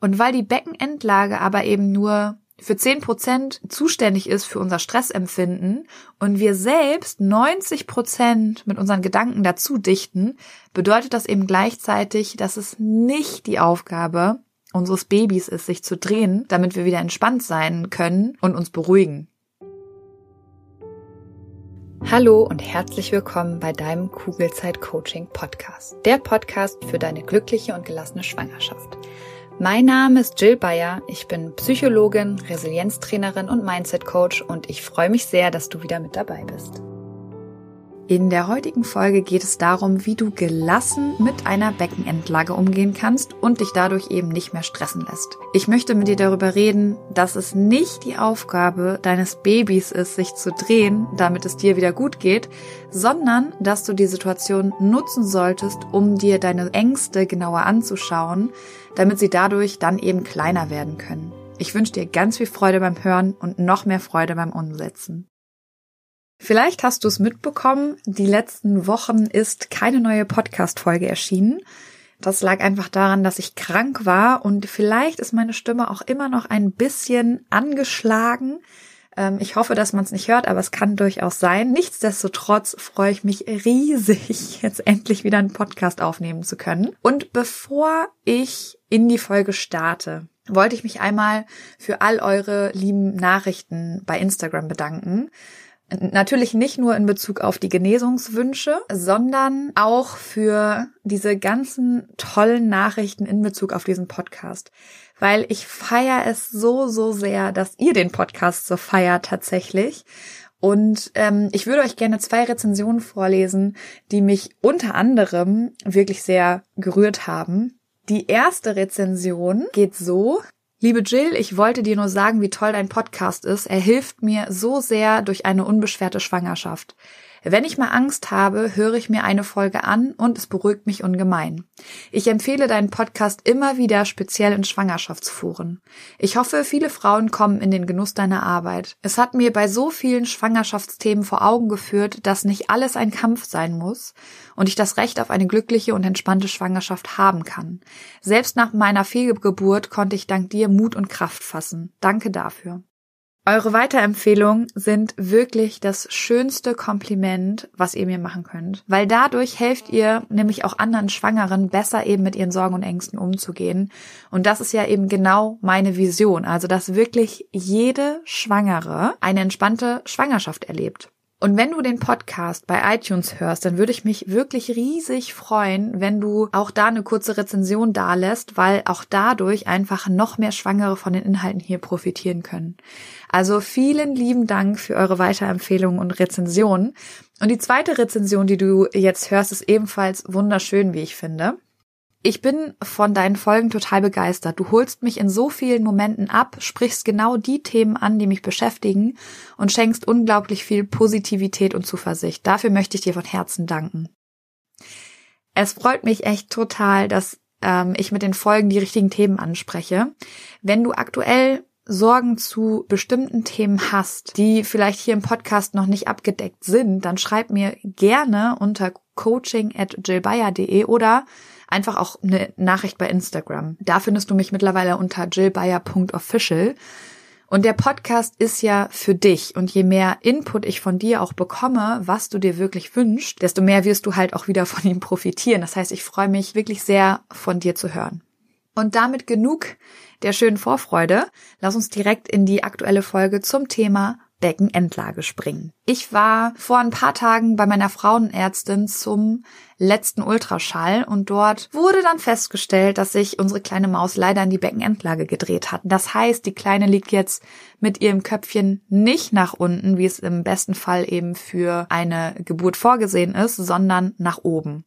Und weil die Beckenendlage aber eben nur für 10 Prozent zuständig ist für unser Stressempfinden und wir selbst 90 Prozent mit unseren Gedanken dazu dichten, bedeutet das eben gleichzeitig, dass es nicht die Aufgabe unseres Babys ist, sich zu drehen, damit wir wieder entspannt sein können und uns beruhigen. Hallo und herzlich willkommen bei deinem Kugelzeit Coaching Podcast. Der Podcast für deine glückliche und gelassene Schwangerschaft. Mein Name ist Jill Bayer, ich bin Psychologin, Resilienztrainerin und Mindset Coach und ich freue mich sehr, dass du wieder mit dabei bist. In der heutigen Folge geht es darum, wie du gelassen mit einer Beckenendlage umgehen kannst und dich dadurch eben nicht mehr stressen lässt. Ich möchte mit dir darüber reden, dass es nicht die Aufgabe deines Babys ist, sich zu drehen, damit es dir wieder gut geht, sondern dass du die Situation nutzen solltest, um dir deine Ängste genauer anzuschauen, damit sie dadurch dann eben kleiner werden können. Ich wünsche dir ganz viel Freude beim Hören und noch mehr Freude beim Umsetzen. Vielleicht hast du es mitbekommen, die letzten Wochen ist keine neue Podcast-Folge erschienen. Das lag einfach daran, dass ich krank war und vielleicht ist meine Stimme auch immer noch ein bisschen angeschlagen. Ähm, ich hoffe, dass man es nicht hört, aber es kann durchaus sein. Nichtsdestotrotz freue ich mich riesig, jetzt endlich wieder einen Podcast aufnehmen zu können. Und bevor ich in die Folge starte, wollte ich mich einmal für all eure lieben Nachrichten bei Instagram bedanken. Natürlich nicht nur in Bezug auf die Genesungswünsche, sondern auch für diese ganzen tollen Nachrichten in Bezug auf diesen Podcast. Weil ich feiere es so, so sehr, dass ihr den Podcast so feiert tatsächlich. Und ähm, ich würde euch gerne zwei Rezensionen vorlesen, die mich unter anderem wirklich sehr gerührt haben. Die erste Rezension geht so. Liebe Jill, ich wollte dir nur sagen, wie toll dein Podcast ist. Er hilft mir so sehr durch eine unbeschwerte Schwangerschaft. Wenn ich mal Angst habe, höre ich mir eine Folge an und es beruhigt mich ungemein. Ich empfehle deinen Podcast immer wieder speziell in Schwangerschaftsforen. Ich hoffe, viele Frauen kommen in den Genuss deiner Arbeit. Es hat mir bei so vielen Schwangerschaftsthemen vor Augen geführt, dass nicht alles ein Kampf sein muss und ich das Recht auf eine glückliche und entspannte Schwangerschaft haben kann. Selbst nach meiner Fehlgeburt konnte ich dank dir Mut und Kraft fassen. Danke dafür. Eure Weiterempfehlungen sind wirklich das schönste Kompliment, was ihr mir machen könnt. Weil dadurch helft ihr nämlich auch anderen Schwangeren besser eben mit ihren Sorgen und Ängsten umzugehen. Und das ist ja eben genau meine Vision. Also, dass wirklich jede Schwangere eine entspannte Schwangerschaft erlebt. Und wenn du den Podcast bei iTunes hörst, dann würde ich mich wirklich riesig freuen, wenn du auch da eine kurze Rezension dalässt, weil auch dadurch einfach noch mehr Schwangere von den Inhalten hier profitieren können. Also vielen lieben Dank für eure Weiterempfehlungen und Rezensionen. Und die zweite Rezension, die du jetzt hörst, ist ebenfalls wunderschön, wie ich finde. Ich bin von deinen Folgen total begeistert. Du holst mich in so vielen Momenten ab, sprichst genau die Themen an, die mich beschäftigen und schenkst unglaublich viel Positivität und Zuversicht. Dafür möchte ich dir von Herzen danken. Es freut mich echt total, dass ähm, ich mit den Folgen die richtigen Themen anspreche. Wenn du aktuell Sorgen zu bestimmten Themen hast, die vielleicht hier im Podcast noch nicht abgedeckt sind, dann schreib mir gerne unter coaching at jillbayer.de oder einfach auch eine Nachricht bei Instagram. Da findest du mich mittlerweile unter jillbayer.official. Und der Podcast ist ja für dich. Und je mehr Input ich von dir auch bekomme, was du dir wirklich wünschst, desto mehr wirst du halt auch wieder von ihm profitieren. Das heißt, ich freue mich wirklich sehr, von dir zu hören. Und damit genug der schönen Vorfreude. Lass uns direkt in die aktuelle Folge zum Thema Beckenendlage springen. Ich war vor ein paar Tagen bei meiner Frauenärztin zum letzten Ultraschall und dort wurde dann festgestellt, dass sich unsere kleine Maus leider in die Beckenendlage gedreht hat. Das heißt, die Kleine liegt jetzt mit ihrem Köpfchen nicht nach unten, wie es im besten Fall eben für eine Geburt vorgesehen ist, sondern nach oben.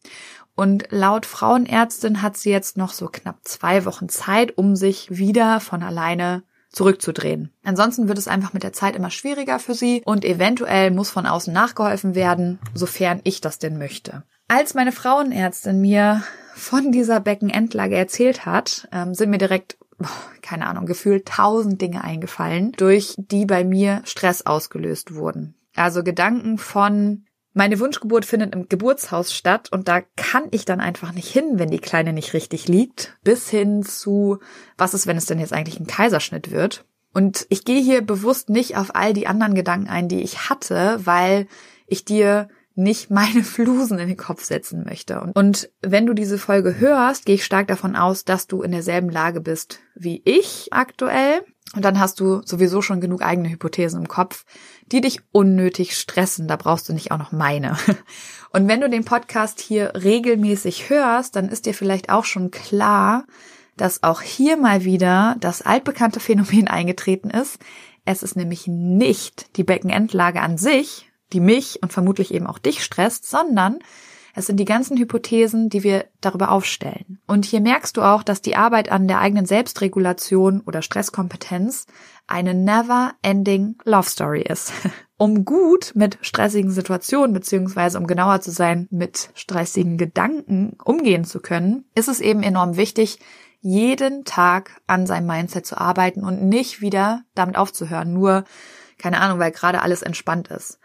Und laut Frauenärztin hat sie jetzt noch so knapp zwei Wochen Zeit, um sich wieder von alleine zurückzudrehen. Ansonsten wird es einfach mit der Zeit immer schwieriger für sie und eventuell muss von außen nachgeholfen werden, sofern ich das denn möchte. Als meine Frauenärztin mir von dieser Beckenendlage erzählt hat, ähm, sind mir direkt keine Ahnung, gefühlt tausend Dinge eingefallen, durch die bei mir Stress ausgelöst wurden. Also Gedanken von, Meine Wunschgeburt findet im Geburtshaus statt und da kann ich dann einfach nicht hin, wenn die Kleine nicht richtig liegt, bis hin zu, was ist, wenn es denn jetzt eigentlich ein Kaiserschnitt wird. Und ich gehe hier bewusst nicht auf all die anderen Gedanken ein, die ich hatte, weil ich dir nicht meine Flusen in den Kopf setzen möchte. Und wenn du diese Folge hörst, gehe ich stark davon aus, dass du in derselben Lage bist wie ich aktuell. Und dann hast du sowieso schon genug eigene Hypothesen im Kopf, die dich unnötig stressen. Da brauchst du nicht auch noch meine. Und wenn du den Podcast hier regelmäßig hörst, dann ist dir vielleicht auch schon klar, dass auch hier mal wieder das altbekannte Phänomen eingetreten ist. Es ist nämlich nicht die Beckenendlage an sich, die mich und vermutlich eben auch dich stresst, sondern es sind die ganzen Hypothesen, die wir darüber aufstellen. Und hier merkst du auch, dass die Arbeit an der eigenen Selbstregulation oder Stresskompetenz eine never-ending Love Story ist. Um gut mit stressigen Situationen beziehungsweise um genauer zu sein, mit stressigen Gedanken umgehen zu können, ist es eben enorm wichtig, jeden Tag an seinem Mindset zu arbeiten und nicht wieder damit aufzuhören, nur keine Ahnung, weil gerade alles entspannt ist.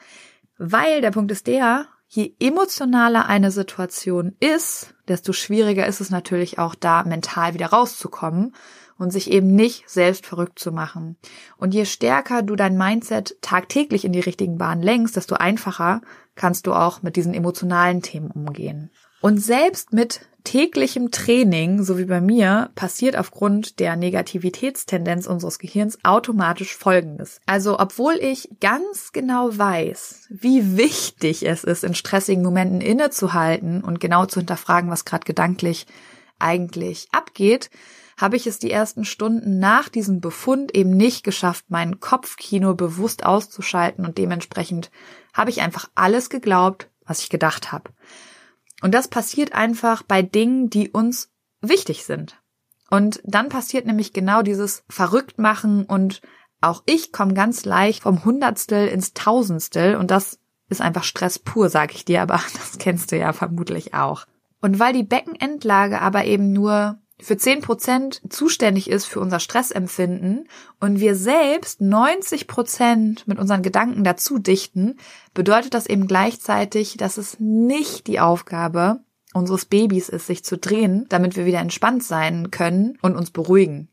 Weil der Punkt ist der, je emotionaler eine Situation ist, desto schwieriger ist es natürlich auch da mental wieder rauszukommen und sich eben nicht selbst verrückt zu machen. Und je stärker du dein Mindset tagtäglich in die richtigen Bahnen lenkst, desto einfacher kannst du auch mit diesen emotionalen Themen umgehen. Und selbst mit täglichem Training, so wie bei mir, passiert aufgrund der Negativitätstendenz unseres Gehirns automatisch Folgendes. Also, obwohl ich ganz genau weiß, wie wichtig es ist, in stressigen Momenten innezuhalten und genau zu hinterfragen, was gerade gedanklich eigentlich abgeht, habe ich es die ersten Stunden nach diesem Befund eben nicht geschafft, mein Kopfkino bewusst auszuschalten und dementsprechend habe ich einfach alles geglaubt, was ich gedacht habe. Und das passiert einfach bei Dingen, die uns wichtig sind. Und dann passiert nämlich genau dieses Verrücktmachen und auch ich komme ganz leicht vom Hundertstel ins Tausendstel und das ist einfach Stress pur, sag ich dir, aber das kennst du ja vermutlich auch. Und weil die Beckenendlage aber eben nur für zehn Prozent zuständig ist für unser Stressempfinden und wir selbst 90 Prozent mit unseren Gedanken dazu dichten, bedeutet das eben gleichzeitig, dass es nicht die Aufgabe unseres Babys ist, sich zu drehen, damit wir wieder entspannt sein können und uns beruhigen.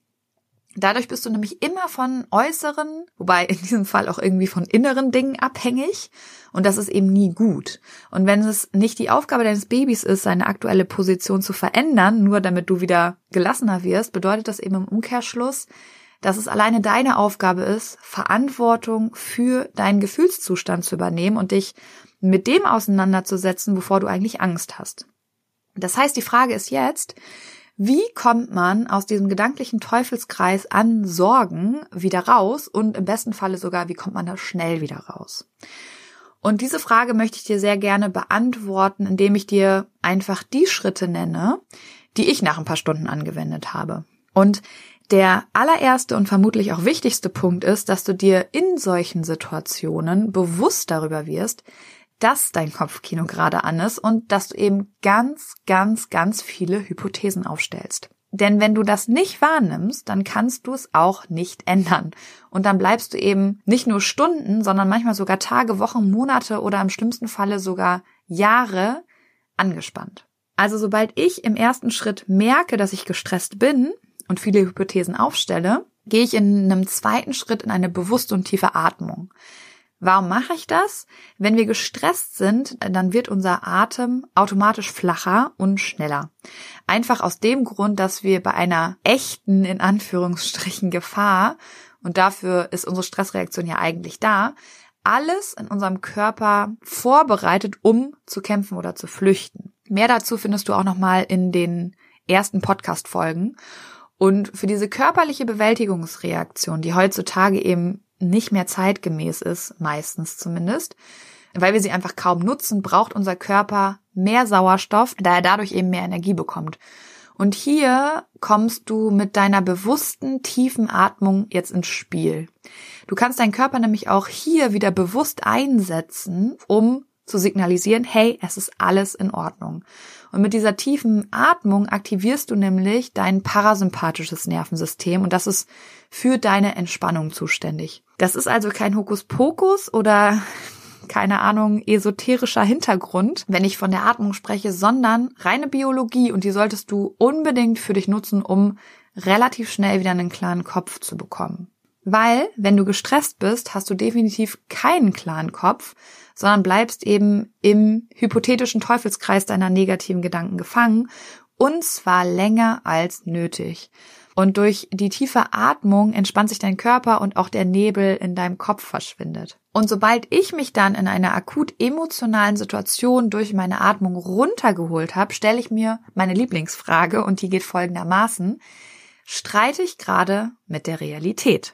Dadurch bist du nämlich immer von äußeren, wobei in diesem Fall auch irgendwie von inneren Dingen abhängig. Und das ist eben nie gut. Und wenn es nicht die Aufgabe deines Babys ist, seine aktuelle Position zu verändern, nur damit du wieder gelassener wirst, bedeutet das eben im Umkehrschluss, dass es alleine deine Aufgabe ist, Verantwortung für deinen Gefühlszustand zu übernehmen und dich mit dem auseinanderzusetzen, wovor du eigentlich Angst hast. Das heißt, die Frage ist jetzt, wie kommt man aus diesem gedanklichen Teufelskreis an Sorgen wieder raus und im besten Falle sogar, wie kommt man da schnell wieder raus? Und diese Frage möchte ich dir sehr gerne beantworten, indem ich dir einfach die Schritte nenne, die ich nach ein paar Stunden angewendet habe. Und der allererste und vermutlich auch wichtigste Punkt ist, dass du dir in solchen Situationen bewusst darüber wirst, dass dein Kopfkino gerade an ist und dass du eben ganz, ganz, ganz viele Hypothesen aufstellst. Denn wenn du das nicht wahrnimmst, dann kannst du es auch nicht ändern. Und dann bleibst du eben nicht nur Stunden, sondern manchmal sogar Tage, Wochen, Monate oder im schlimmsten Falle sogar Jahre angespannt. Also sobald ich im ersten Schritt merke, dass ich gestresst bin und viele Hypothesen aufstelle, gehe ich in einem zweiten Schritt in eine bewusste und tiefe Atmung. Warum mache ich das? Wenn wir gestresst sind, dann wird unser Atem automatisch flacher und schneller. Einfach aus dem Grund, dass wir bei einer echten, in Anführungsstrichen, Gefahr, und dafür ist unsere Stressreaktion ja eigentlich da, alles in unserem Körper vorbereitet, um zu kämpfen oder zu flüchten. Mehr dazu findest du auch nochmal in den ersten Podcast-Folgen. Und für diese körperliche Bewältigungsreaktion, die heutzutage eben nicht mehr zeitgemäß ist, meistens zumindest. Weil wir sie einfach kaum nutzen, braucht unser Körper mehr Sauerstoff, da er dadurch eben mehr Energie bekommt. Und hier kommst du mit deiner bewussten, tiefen Atmung jetzt ins Spiel. Du kannst deinen Körper nämlich auch hier wieder bewusst einsetzen, um zu signalisieren, hey, es ist alles in Ordnung. Und mit dieser tiefen Atmung aktivierst du nämlich dein parasympathisches Nervensystem und das ist für deine Entspannung zuständig. Das ist also kein Hokuspokus oder keine Ahnung, esoterischer Hintergrund, wenn ich von der Atmung spreche, sondern reine Biologie und die solltest du unbedingt für dich nutzen, um relativ schnell wieder einen klaren Kopf zu bekommen. Weil, wenn du gestresst bist, hast du definitiv keinen klaren Kopf, sondern bleibst eben im hypothetischen Teufelskreis deiner negativen Gedanken gefangen und zwar länger als nötig. Und durch die tiefe Atmung entspannt sich dein Körper und auch der Nebel in deinem Kopf verschwindet. Und sobald ich mich dann in einer akut emotionalen Situation durch meine Atmung runtergeholt habe, stelle ich mir meine Lieblingsfrage und die geht folgendermaßen. Streite ich gerade mit der Realität?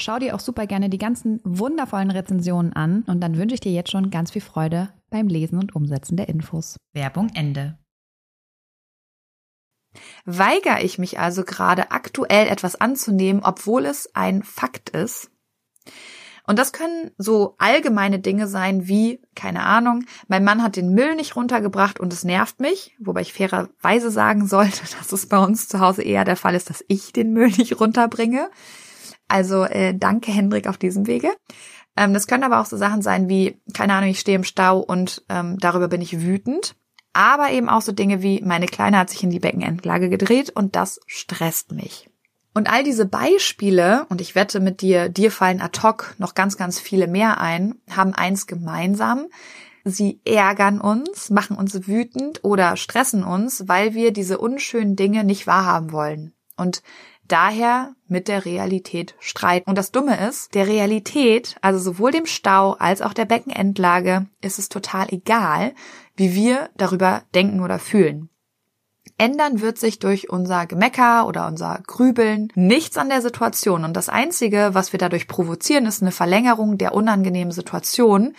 Schau dir auch super gerne die ganzen wundervollen Rezensionen an und dann wünsche ich dir jetzt schon ganz viel Freude beim Lesen und Umsetzen der Infos. Werbung Ende. Weigere ich mich also gerade aktuell etwas anzunehmen, obwohl es ein Fakt ist? Und das können so allgemeine Dinge sein wie, keine Ahnung, mein Mann hat den Müll nicht runtergebracht und es nervt mich, wobei ich fairerweise sagen sollte, dass es bei uns zu Hause eher der Fall ist, dass ich den Müll nicht runterbringe. Also äh, danke, Hendrik, auf diesem Wege. Ähm, das können aber auch so Sachen sein wie, keine Ahnung, ich stehe im Stau und ähm, darüber bin ich wütend. Aber eben auch so Dinge wie, meine Kleine hat sich in die Beckenendlage gedreht und das stresst mich. Und all diese Beispiele, und ich wette mit dir, dir fallen ad hoc noch ganz, ganz viele mehr ein, haben eins gemeinsam. Sie ärgern uns, machen uns wütend oder stressen uns, weil wir diese unschönen Dinge nicht wahrhaben wollen. Und daher mit der Realität streiten. Und das Dumme ist, der Realität, also sowohl dem Stau als auch der Beckenendlage, ist es total egal, wie wir darüber denken oder fühlen. Ändern wird sich durch unser Gemecker oder unser Grübeln nichts an der Situation. Und das Einzige, was wir dadurch provozieren, ist eine Verlängerung der unangenehmen Situation,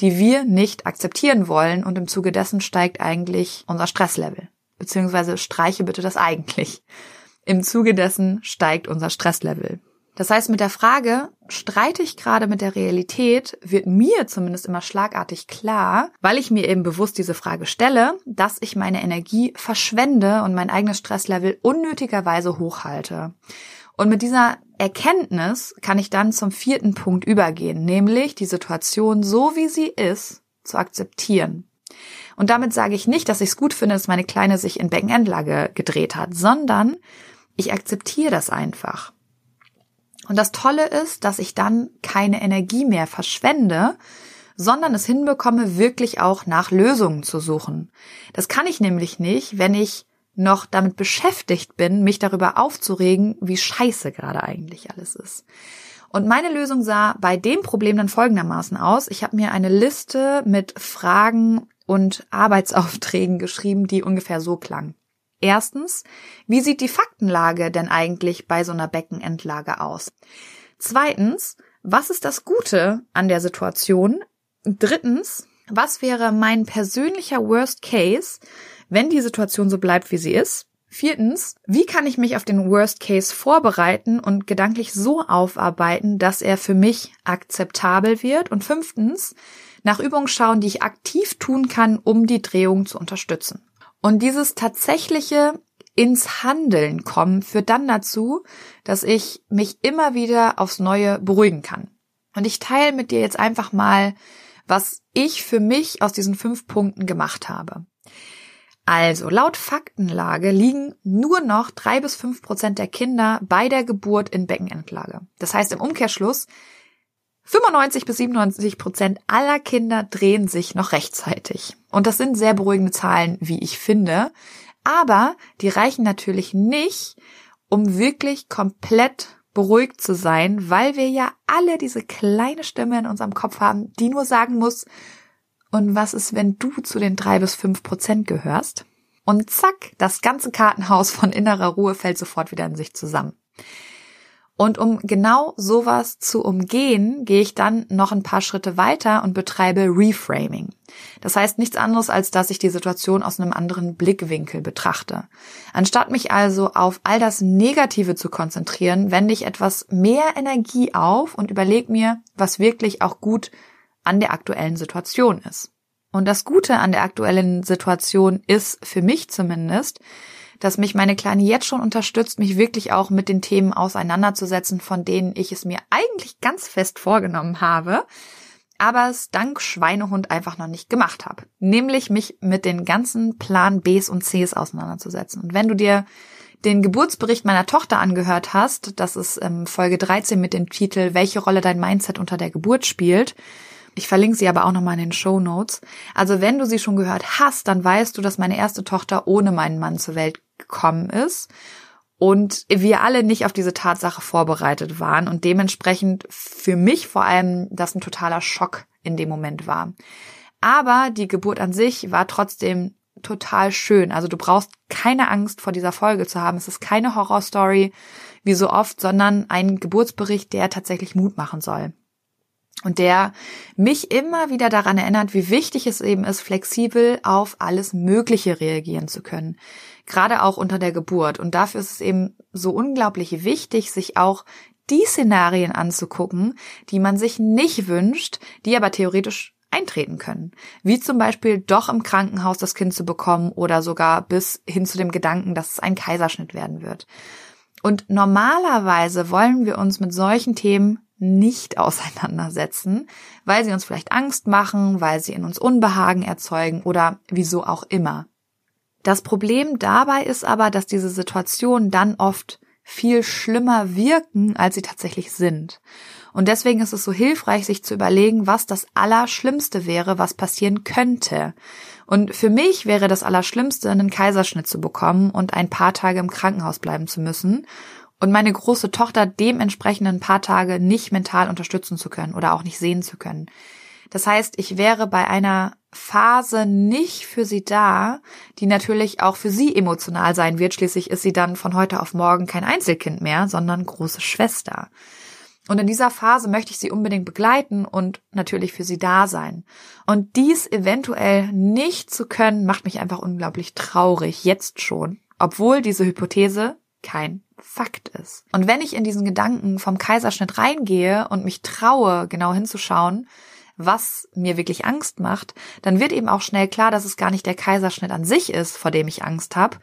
die wir nicht akzeptieren wollen. Und im Zuge dessen steigt eigentlich unser Stresslevel. Beziehungsweise streiche bitte das eigentlich. Im Zuge dessen steigt unser Stresslevel. Das heißt, mit der Frage, streite ich gerade mit der Realität, wird mir zumindest immer schlagartig klar, weil ich mir eben bewusst diese Frage stelle, dass ich meine Energie verschwende und mein eigenes Stresslevel unnötigerweise hochhalte. Und mit dieser Erkenntnis kann ich dann zum vierten Punkt übergehen, nämlich die Situation so wie sie ist zu akzeptieren. Und damit sage ich nicht, dass ich es gut finde, dass meine Kleine sich in Beckenendlage gedreht hat, sondern ich akzeptiere das einfach. Und das Tolle ist, dass ich dann keine Energie mehr verschwende, sondern es hinbekomme, wirklich auch nach Lösungen zu suchen. Das kann ich nämlich nicht, wenn ich noch damit beschäftigt bin, mich darüber aufzuregen, wie scheiße gerade eigentlich alles ist. Und meine Lösung sah bei dem Problem dann folgendermaßen aus. Ich habe mir eine Liste mit Fragen und Arbeitsaufträgen geschrieben, die ungefähr so klang. Erstens, wie sieht die Faktenlage denn eigentlich bei so einer Beckenendlage aus? Zweitens, was ist das Gute an der Situation? Drittens, was wäre mein persönlicher Worst Case, wenn die Situation so bleibt, wie sie ist? Viertens, wie kann ich mich auf den Worst Case vorbereiten und gedanklich so aufarbeiten, dass er für mich akzeptabel wird? Und fünftens, nach Übungen schauen, die ich aktiv tun kann, um die Drehung zu unterstützen. Und dieses tatsächliche ins Handeln kommen führt dann dazu, dass ich mich immer wieder aufs Neue beruhigen kann. Und ich teile mit dir jetzt einfach mal, was ich für mich aus diesen fünf Punkten gemacht habe. Also, laut Faktenlage liegen nur noch drei bis fünf Prozent der Kinder bei der Geburt in Beckenendlage. Das heißt im Umkehrschluss, 95 bis 97 Prozent aller Kinder drehen sich noch rechtzeitig. Und das sind sehr beruhigende Zahlen, wie ich finde. Aber die reichen natürlich nicht, um wirklich komplett beruhigt zu sein, weil wir ja alle diese kleine Stimme in unserem Kopf haben, die nur sagen muss, und was ist, wenn du zu den drei bis fünf Prozent gehörst? Und zack, das ganze Kartenhaus von innerer Ruhe fällt sofort wieder in sich zusammen. Und um genau sowas zu umgehen, gehe ich dann noch ein paar Schritte weiter und betreibe Reframing. Das heißt nichts anderes, als dass ich die Situation aus einem anderen Blickwinkel betrachte. Anstatt mich also auf all das Negative zu konzentrieren, wende ich etwas mehr Energie auf und überlege mir, was wirklich auch gut an der aktuellen Situation ist. Und das Gute an der aktuellen Situation ist, für mich zumindest, dass mich meine Kleine jetzt schon unterstützt, mich wirklich auch mit den Themen auseinanderzusetzen, von denen ich es mir eigentlich ganz fest vorgenommen habe, aber es dank Schweinehund einfach noch nicht gemacht habe. Nämlich mich mit den ganzen Plan Bs und Cs auseinanderzusetzen. Und wenn du dir den Geburtsbericht meiner Tochter angehört hast, das ist ähm, Folge 13 mit dem Titel Welche Rolle dein Mindset unter der Geburt spielt, ich verlinke sie aber auch nochmal in den Show Notes. Also wenn du sie schon gehört hast, dann weißt du, dass meine erste Tochter ohne meinen Mann zur Welt gekommen ist und wir alle nicht auf diese Tatsache vorbereitet waren und dementsprechend für mich vor allem das ein totaler Schock in dem Moment war. Aber die Geburt an sich war trotzdem total schön. Also du brauchst keine Angst vor dieser Folge zu haben. Es ist keine Horrorstory wie so oft, sondern ein Geburtsbericht, der tatsächlich Mut machen soll und der mich immer wieder daran erinnert, wie wichtig es eben ist, flexibel auf alles Mögliche reagieren zu können. Gerade auch unter der Geburt. Und dafür ist es eben so unglaublich wichtig, sich auch die Szenarien anzugucken, die man sich nicht wünscht, die aber theoretisch eintreten können. Wie zum Beispiel doch im Krankenhaus das Kind zu bekommen oder sogar bis hin zu dem Gedanken, dass es ein Kaiserschnitt werden wird. Und normalerweise wollen wir uns mit solchen Themen nicht auseinandersetzen, weil sie uns vielleicht Angst machen, weil sie in uns Unbehagen erzeugen oder wieso auch immer. Das Problem dabei ist aber, dass diese Situationen dann oft viel schlimmer wirken, als sie tatsächlich sind. Und deswegen ist es so hilfreich, sich zu überlegen, was das Allerschlimmste wäre, was passieren könnte. Und für mich wäre das Allerschlimmste, einen Kaiserschnitt zu bekommen und ein paar Tage im Krankenhaus bleiben zu müssen und meine große Tochter dementsprechend ein paar Tage nicht mental unterstützen zu können oder auch nicht sehen zu können. Das heißt, ich wäre bei einer Phase nicht für sie da, die natürlich auch für sie emotional sein wird. Schließlich ist sie dann von heute auf morgen kein Einzelkind mehr, sondern große Schwester. Und in dieser Phase möchte ich sie unbedingt begleiten und natürlich für sie da sein. Und dies eventuell nicht zu können, macht mich einfach unglaublich traurig, jetzt schon, obwohl diese Hypothese kein Fakt ist. Und wenn ich in diesen Gedanken vom Kaiserschnitt reingehe und mich traue, genau hinzuschauen, was mir wirklich Angst macht, dann wird eben auch schnell klar, dass es gar nicht der Kaiserschnitt an sich ist, vor dem ich Angst habe.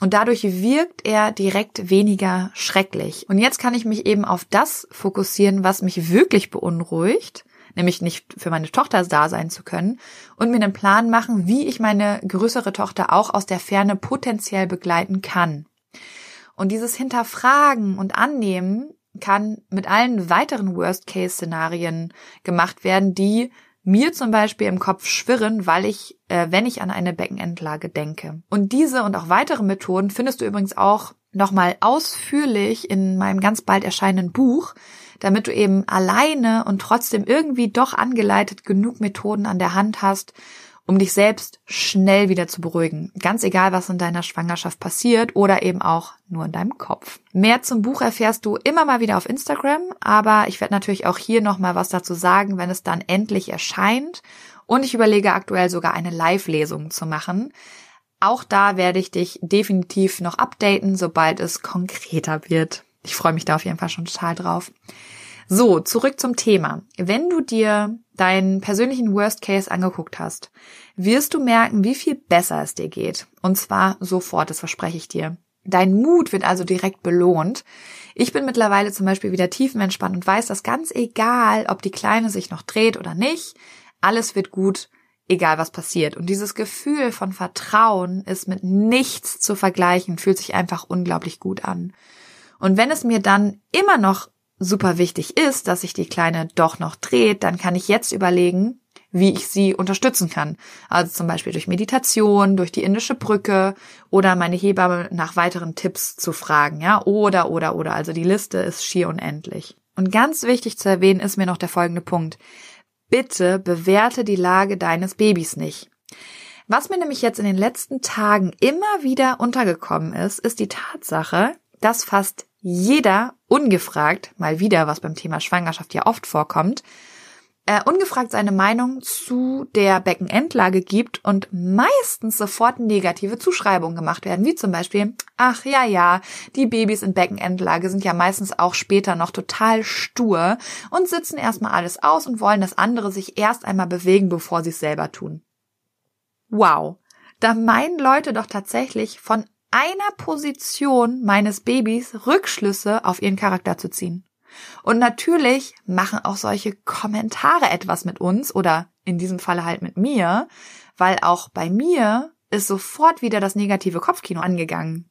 Und dadurch wirkt er direkt weniger schrecklich. Und jetzt kann ich mich eben auf das fokussieren, was mich wirklich beunruhigt, nämlich nicht für meine Tochter da sein zu können und mir einen Plan machen, wie ich meine größere Tochter auch aus der Ferne potenziell begleiten kann. Und dieses Hinterfragen und Annehmen kann mit allen weiteren Worst-Case-Szenarien gemacht werden, die mir zum Beispiel im Kopf schwirren, weil ich, äh, wenn ich an eine Beckenendlage denke. Und diese und auch weitere Methoden findest du übrigens auch nochmal ausführlich in meinem ganz bald erscheinenden Buch, damit du eben alleine und trotzdem irgendwie doch angeleitet genug Methoden an der Hand hast, um dich selbst schnell wieder zu beruhigen. Ganz egal, was in deiner Schwangerschaft passiert oder eben auch nur in deinem Kopf. Mehr zum Buch erfährst du immer mal wieder auf Instagram, aber ich werde natürlich auch hier nochmal was dazu sagen, wenn es dann endlich erscheint. Und ich überlege aktuell sogar eine Live-Lesung zu machen. Auch da werde ich dich definitiv noch updaten, sobald es konkreter wird. Ich freue mich da auf jeden Fall schon total drauf. So, zurück zum Thema. Wenn du dir deinen persönlichen Worst Case angeguckt hast, wirst du merken, wie viel besser es dir geht. Und zwar sofort, das verspreche ich dir. Dein Mut wird also direkt belohnt. Ich bin mittlerweile zum Beispiel wieder tiefenentspannt und weiß, dass ganz egal, ob die Kleine sich noch dreht oder nicht, alles wird gut, egal was passiert. Und dieses Gefühl von Vertrauen ist mit nichts zu vergleichen, fühlt sich einfach unglaublich gut an. Und wenn es mir dann immer noch super wichtig ist, dass sich die Kleine doch noch dreht, dann kann ich jetzt überlegen, wie ich sie unterstützen kann. Also zum Beispiel durch Meditation, durch die indische Brücke oder meine Hebamme nach weiteren Tipps zu fragen, ja, oder, oder, oder. Also die Liste ist schier unendlich. Und ganz wichtig zu erwähnen ist mir noch der folgende Punkt. Bitte bewerte die Lage deines Babys nicht. Was mir nämlich jetzt in den letzten Tagen immer wieder untergekommen ist, ist die Tatsache, dass fast jeder ungefragt, mal wieder, was beim Thema Schwangerschaft ja oft vorkommt, äh, ungefragt seine Meinung zu der Beckenendlage gibt und meistens sofort negative Zuschreibungen gemacht werden, wie zum Beispiel, ach ja, ja, die Babys in Beckenendlage sind ja meistens auch später noch total stur und sitzen erstmal alles aus und wollen, dass andere sich erst einmal bewegen, bevor sie es selber tun. Wow. Da meinen Leute doch tatsächlich von einer Position meines Babys Rückschlüsse auf ihren Charakter zu ziehen. Und natürlich machen auch solche Kommentare etwas mit uns oder in diesem Falle halt mit mir, weil auch bei mir ist sofort wieder das negative Kopfkino angegangen.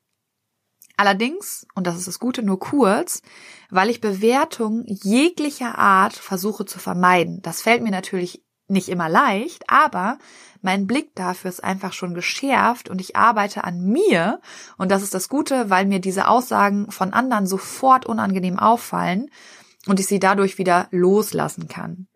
Allerdings, und das ist das Gute, nur kurz, weil ich Bewertungen jeglicher Art versuche zu vermeiden. Das fällt mir natürlich nicht immer leicht, aber mein Blick dafür ist einfach schon geschärft und ich arbeite an mir. Und das ist das Gute, weil mir diese Aussagen von anderen sofort unangenehm auffallen und ich sie dadurch wieder loslassen kann.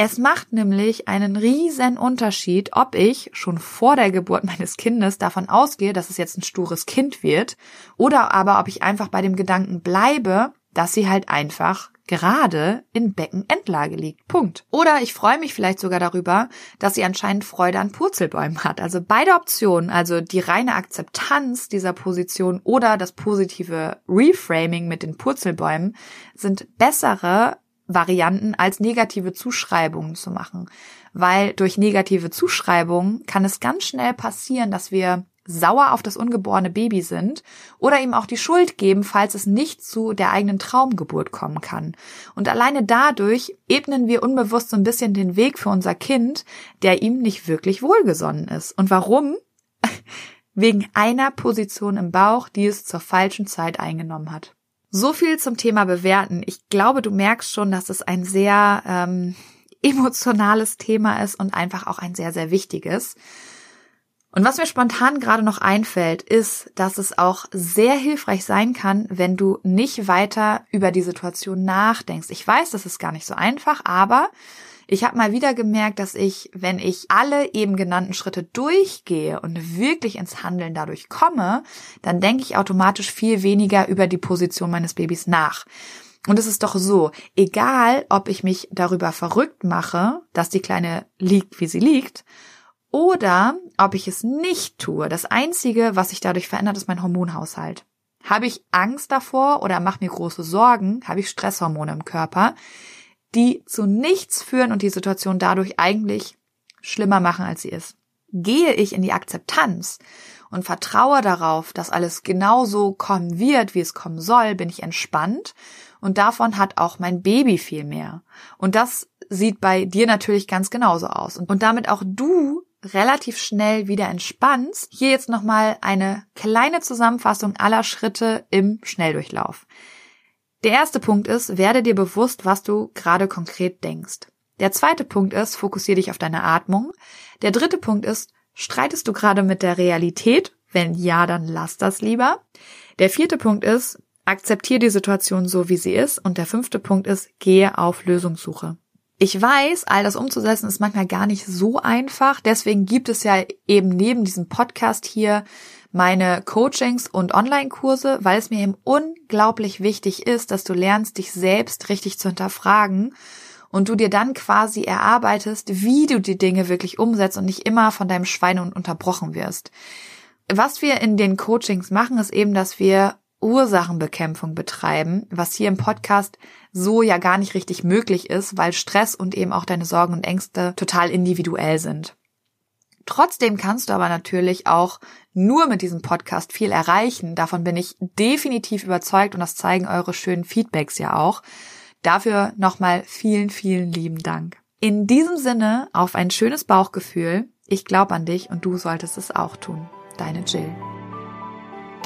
Es macht nämlich einen riesen Unterschied, ob ich schon vor der Geburt meines Kindes davon ausgehe, dass es jetzt ein stures Kind wird, oder aber ob ich einfach bei dem Gedanken bleibe, dass sie halt einfach gerade in Beckenendlage liegt. Punkt. Oder ich freue mich vielleicht sogar darüber, dass sie anscheinend Freude an Purzelbäumen hat. Also beide Optionen, also die reine Akzeptanz dieser Position oder das positive Reframing mit den Purzelbäumen, sind bessere Varianten als negative Zuschreibungen zu machen. Weil durch negative Zuschreibungen kann es ganz schnell passieren, dass wir sauer auf das ungeborene Baby sind oder ihm auch die Schuld geben, falls es nicht zu der eigenen Traumgeburt kommen kann. Und alleine dadurch ebnen wir unbewusst so ein bisschen den Weg für unser Kind, der ihm nicht wirklich wohlgesonnen ist. Und warum? Wegen einer Position im Bauch, die es zur falschen Zeit eingenommen hat. So viel zum Thema Bewerten. Ich glaube, du merkst schon, dass es ein sehr ähm, emotionales Thema ist und einfach auch ein sehr, sehr wichtiges. Und was mir spontan gerade noch einfällt, ist, dass es auch sehr hilfreich sein kann, wenn du nicht weiter über die Situation nachdenkst. Ich weiß, das ist gar nicht so einfach, aber ich habe mal wieder gemerkt, dass ich, wenn ich alle eben genannten Schritte durchgehe und wirklich ins Handeln dadurch komme, dann denke ich automatisch viel weniger über die Position meines Babys nach. Und es ist doch so, egal ob ich mich darüber verrückt mache, dass die Kleine liegt, wie sie liegt, oder ob ich es nicht tue. Das Einzige, was sich dadurch verändert, ist mein Hormonhaushalt. Habe ich Angst davor oder mache mir große Sorgen, habe ich Stresshormone im Körper, die zu nichts führen und die Situation dadurch eigentlich schlimmer machen, als sie ist. Gehe ich in die Akzeptanz und vertraue darauf, dass alles genauso kommen wird, wie es kommen soll, bin ich entspannt und davon hat auch mein Baby viel mehr. Und das sieht bei dir natürlich ganz genauso aus. Und damit auch du relativ schnell wieder entspannst. Hier jetzt nochmal eine kleine Zusammenfassung aller Schritte im Schnelldurchlauf. Der erste Punkt ist, werde dir bewusst, was du gerade konkret denkst. Der zweite Punkt ist, fokussiere dich auf deine Atmung. Der dritte Punkt ist, streitest du gerade mit der Realität? Wenn ja, dann lass das lieber. Der vierte Punkt ist, akzeptiere die Situation so, wie sie ist. Und der fünfte Punkt ist, gehe auf Lösungssuche. Ich weiß, all das umzusetzen ist manchmal gar nicht so einfach. Deswegen gibt es ja eben neben diesem Podcast hier meine Coachings und Online-Kurse, weil es mir eben unglaublich wichtig ist, dass du lernst, dich selbst richtig zu hinterfragen und du dir dann quasi erarbeitest, wie du die Dinge wirklich umsetzt und nicht immer von deinem Schweinehund unterbrochen wirst. Was wir in den Coachings machen, ist eben, dass wir Ursachenbekämpfung betreiben, was hier im Podcast so ja gar nicht richtig möglich ist, weil Stress und eben auch deine Sorgen und Ängste total individuell sind. Trotzdem kannst du aber natürlich auch nur mit diesem Podcast viel erreichen. Davon bin ich definitiv überzeugt und das zeigen eure schönen Feedbacks ja auch. Dafür nochmal vielen, vielen lieben Dank. In diesem Sinne auf ein schönes Bauchgefühl. Ich glaube an dich und du solltest es auch tun. Deine Jill.